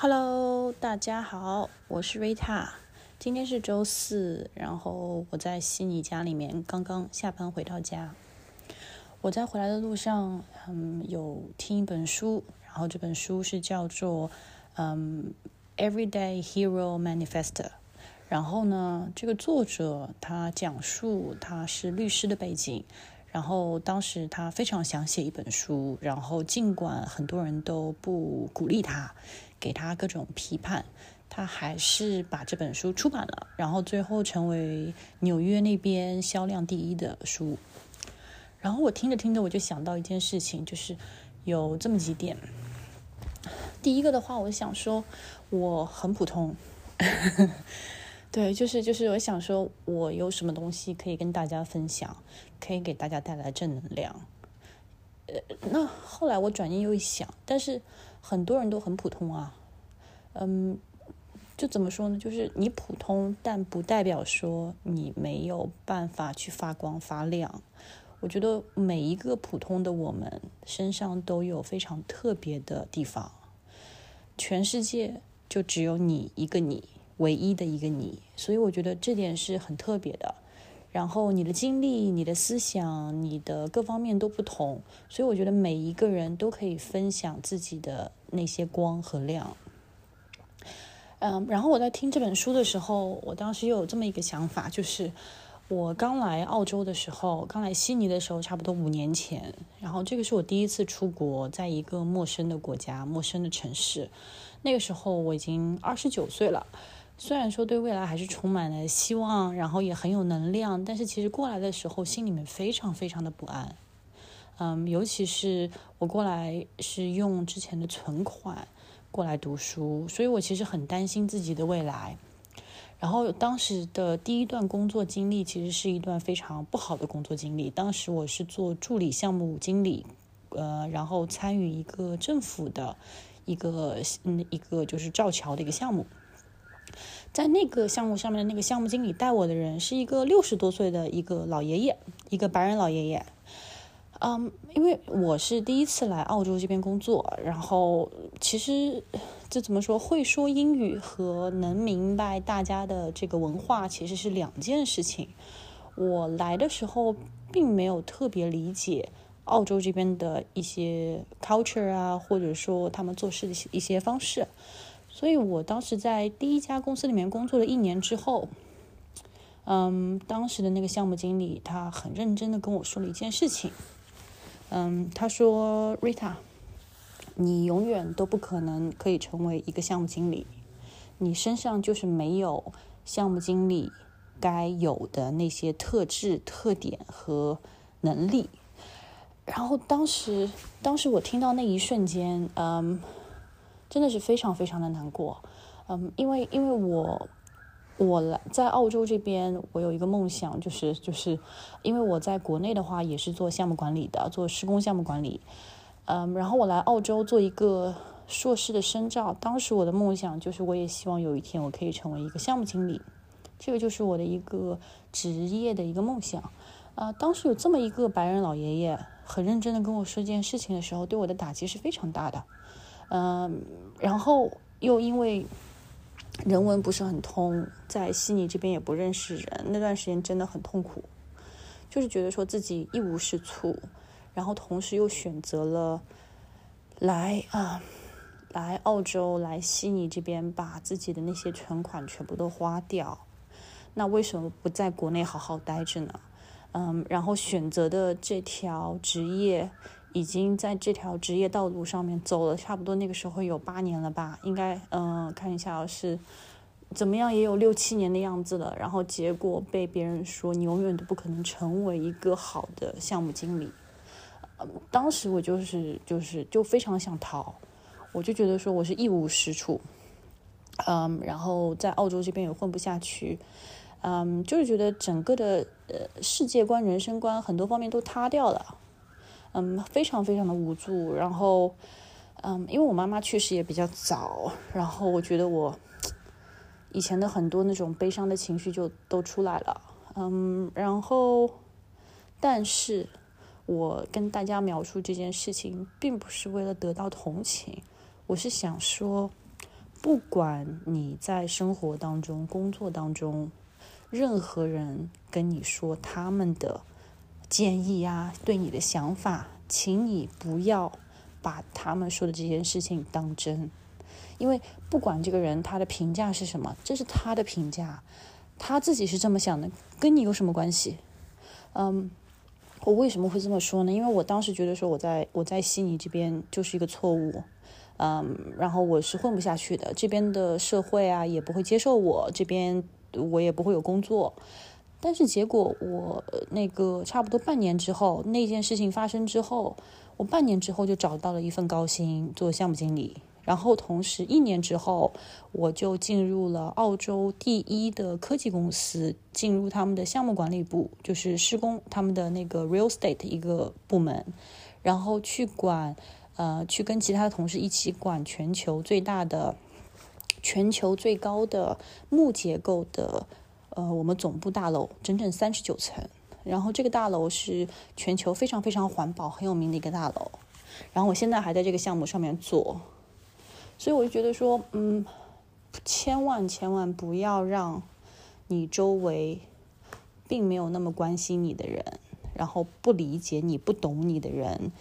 Hello，大家好，我是瑞塔。今天是周四，然后我在悉尼家里面刚刚下班回到家。我在回来的路上，嗯，有听一本书，然后这本书是叫做《嗯 Everyday Hero Manifesto》。然后呢，这个作者他讲述他是律师的背景，然后当时他非常想写一本书，然后尽管很多人都不鼓励他。给他各种批判，他还是把这本书出版了，然后最后成为纽约那边销量第一的书。然后我听着听着，我就想到一件事情，就是有这么几点。第一个的话，我想说我很普通，对，就是就是我想说我有什么东西可以跟大家分享，可以给大家带来正能量。呃，那后来我转念又一想，但是。很多人都很普通啊，嗯，就怎么说呢？就是你普通，但不代表说你没有办法去发光发亮。我觉得每一个普通的我们身上都有非常特别的地方。全世界就只有你一个你，唯一的一个你，所以我觉得这点是很特别的。然后你的经历、你的思想、你的各方面都不同，所以我觉得每一个人都可以分享自己的那些光和亮。嗯，然后我在听这本书的时候，我当时又有这么一个想法，就是我刚来澳洲的时候，刚来悉尼的时候，差不多五年前，然后这个是我第一次出国，在一个陌生的国家、陌生的城市，那个时候我已经二十九岁了。虽然说对未来还是充满了希望，然后也很有能量，但是其实过来的时候心里面非常非常的不安。嗯，尤其是我过来是用之前的存款过来读书，所以我其实很担心自己的未来。然后当时的第一段工作经历其实是一段非常不好的工作经历。当时我是做助理项目经理，呃，然后参与一个政府的一个嗯一个就是造桥的一个项目。在那个项目上面的那个项目经理带我的人是一个六十多岁的一个老爷爷，一个白人老爷爷。嗯，因为我是第一次来澳洲这边工作，然后其实这怎么说，会说英语和能明白大家的这个文化其实是两件事情。我来的时候并没有特别理解澳洲这边的一些 culture 啊，或者说他们做事的一些方式。所以我当时在第一家公司里面工作了一年之后，嗯，当时的那个项目经理他很认真的跟我说了一件事情，嗯，他说：“Rita，你永远都不可能可以成为一个项目经理，你身上就是没有项目经理该有的那些特质、特点和能力。”然后当时，当时我听到那一瞬间，嗯。真的是非常非常的难过，嗯，因为因为我我来在澳洲这边，我有一个梦想，就是就是因为我在国内的话也是做项目管理的，做施工项目管理，嗯，然后我来澳洲做一个硕士的深造，当时我的梦想就是我也希望有一天我可以成为一个项目经理，这个就是我的一个职业的一个梦想，啊，当时有这么一个白人老爷爷很认真的跟我说这件事情的时候，对我的打击是非常大的。嗯，然后又因为人文不是很通，在悉尼这边也不认识人，那段时间真的很痛苦，就是觉得说自己一无是处，然后同时又选择了来啊，来澳洲来悉尼这边把自己的那些存款全部都花掉，那为什么不在国内好好待着呢？嗯，然后选择的这条职业。已经在这条职业道路上面走了差不多那个时候有八年了吧，应该嗯看一下是怎么样也有六七年的样子了。然后结果被别人说你永远都不可能成为一个好的项目经理。当时我就是就是就非常想逃，我就觉得说我是一无是处，嗯，然后在澳洲这边也混不下去，嗯，就是觉得整个的呃世界观、人生观很多方面都塌掉了。嗯，非常非常的无助，然后，嗯，因为我妈妈去世也比较早，然后我觉得我以前的很多那种悲伤的情绪就都出来了，嗯，然后，但是我跟大家描述这件事情，并不是为了得到同情，我是想说，不管你在生活当中、工作当中，任何人跟你说他们的建议啊，对你的想法，请你不要把他们说的这件事情当真，因为不管这个人他的评价是什么，这是他的评价，他自己是这么想的，跟你有什么关系？嗯，我为什么会这么说呢？因为我当时觉得说我在我在悉尼这边就是一个错误。嗯，然后我是混不下去的，这边的社会啊也不会接受我，这边我也不会有工作。但是结果我那个差不多半年之后，那件事情发生之后，我半年之后就找到了一份高薪做项目经理，然后同时一年之后我就进入了澳洲第一的科技公司，进入他们的项目管理部，就是施工他们的那个 real estate 一个部门，然后去管。呃，去跟其他的同事一起管全球最大的、全球最高的木结构的，呃，我们总部大楼，整整三十九层。然后这个大楼是全球非常非常环保、很有名的一个大楼。然后我现在还在这个项目上面做，所以我就觉得说，嗯，千万千万不要让你周围并没有那么关心你的人，然后不理解你、不懂你的人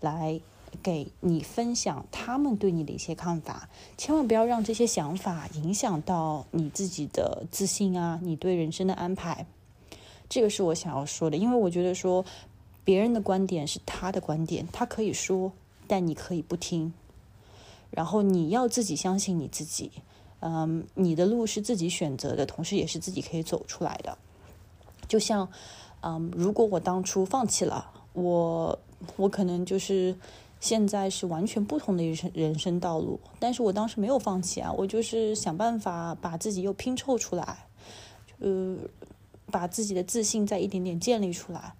来。给你分享他们对你的一些看法，千万不要让这些想法影响到你自己的自信啊，你对人生的安排。这个是我想要说的，因为我觉得说别人的观点是他的观点，他可以说，但你可以不听。然后你要自己相信你自己，嗯，你的路是自己选择的，同时也是自己可以走出来的。就像，嗯，如果我当初放弃了，我我可能就是。现在是完全不同的人生人生道路，但是我当时没有放弃啊，我就是想办法把自己又拼凑出来，呃，把自己的自信再一点点建立出来。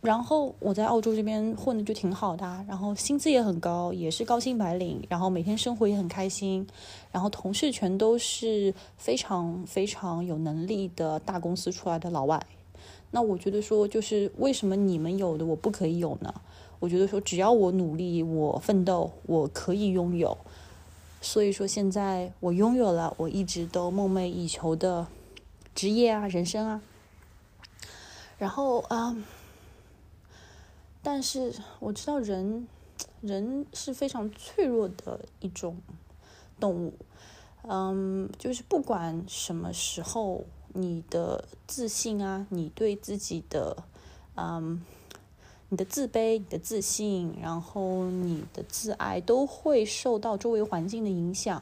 然后我在澳洲这边混的就挺好的，然后薪资也很高，也是高薪白领，然后每天生活也很开心，然后同事全都是非常非常有能力的大公司出来的老外。那我觉得说，就是为什么你们有的我不可以有呢？我觉得说，只要我努力，我奋斗，我可以拥有。所以说，现在我拥有了我一直都梦寐以求的职业啊，人生啊。然后啊，但是我知道人，人是非常脆弱的一种动物。嗯，就是不管什么时候，你的自信啊，你对自己的，嗯。你的自卑、你的自信，然后你的自爱，都会受到周围环境的影响。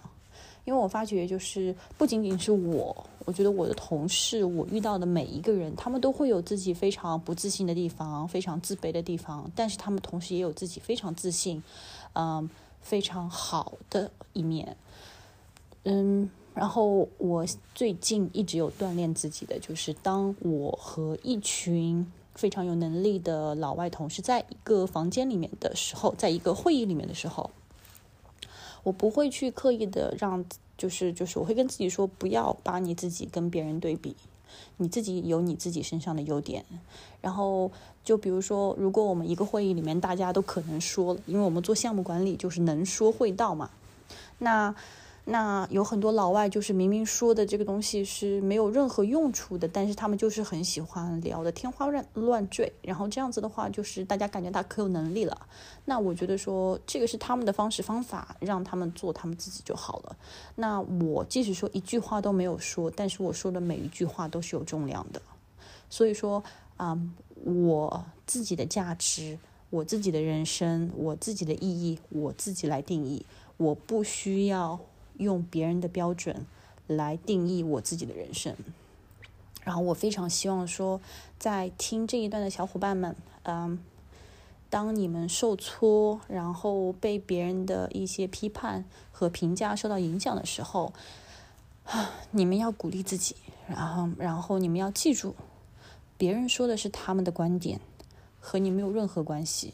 因为我发觉，就是不仅仅是我，我觉得我的同事，我遇到的每一个人，他们都会有自己非常不自信的地方，非常自卑的地方，但是他们同时也有自己非常自信，嗯，非常好的一面。嗯，然后我最近一直有锻炼自己的，就是当我和一群。非常有能力的老外同事，在一个房间里面的时候，在一个会议里面的时候，我不会去刻意的让，就是就是我会跟自己说，不要把你自己跟别人对比，你自己有你自己身上的优点。然后就比如说，如果我们一个会议里面大家都可能说了，因为我们做项目管理就是能说会道嘛，那。那有很多老外，就是明明说的这个东西是没有任何用处的，但是他们就是很喜欢聊的天花乱乱坠。然后这样子的话，就是大家感觉他可有能力了。那我觉得说这个是他们的方式方法，让他们做他们自己就好了。那我即使说一句话都没有说，但是我说的每一句话都是有重量的。所以说啊，我自己的价值，我自己的人生，我自己的意义，我自己来定义，我不需要。用别人的标准来定义我自己的人生，然后我非常希望说，在听这一段的小伙伴们，嗯，当你们受挫，然后被别人的一些批判和评价受到影响的时候，啊，你们要鼓励自己，然后，然后你们要记住，别人说的是他们的观点，和你没有任何关系，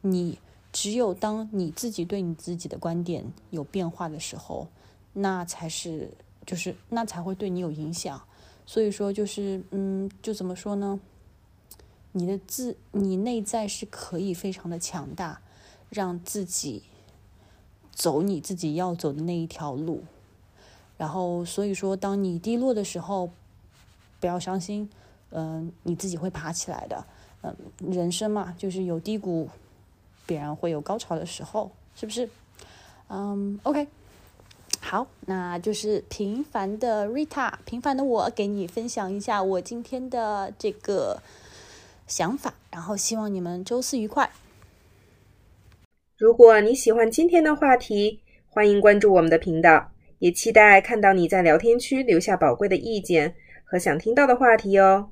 你。只有当你自己对你自己的观点有变化的时候，那才是就是那才会对你有影响。所以说，就是嗯，就怎么说呢？你的自你内在是可以非常的强大，让自己走你自己要走的那一条路。然后，所以说，当你低落的时候，不要伤心，嗯，你自己会爬起来的。嗯，人生嘛，就是有低谷，必然会有高潮的时候，是不是？嗯，OK，好，那就是平凡的 Rita，平凡的我，给你分享一下我今天的这个想法，然后希望你们周四愉快。如果你喜欢今天的话题，欢迎关注我们的频道。也期待看到你在聊天区留下宝贵的意见和想听到的话题哦。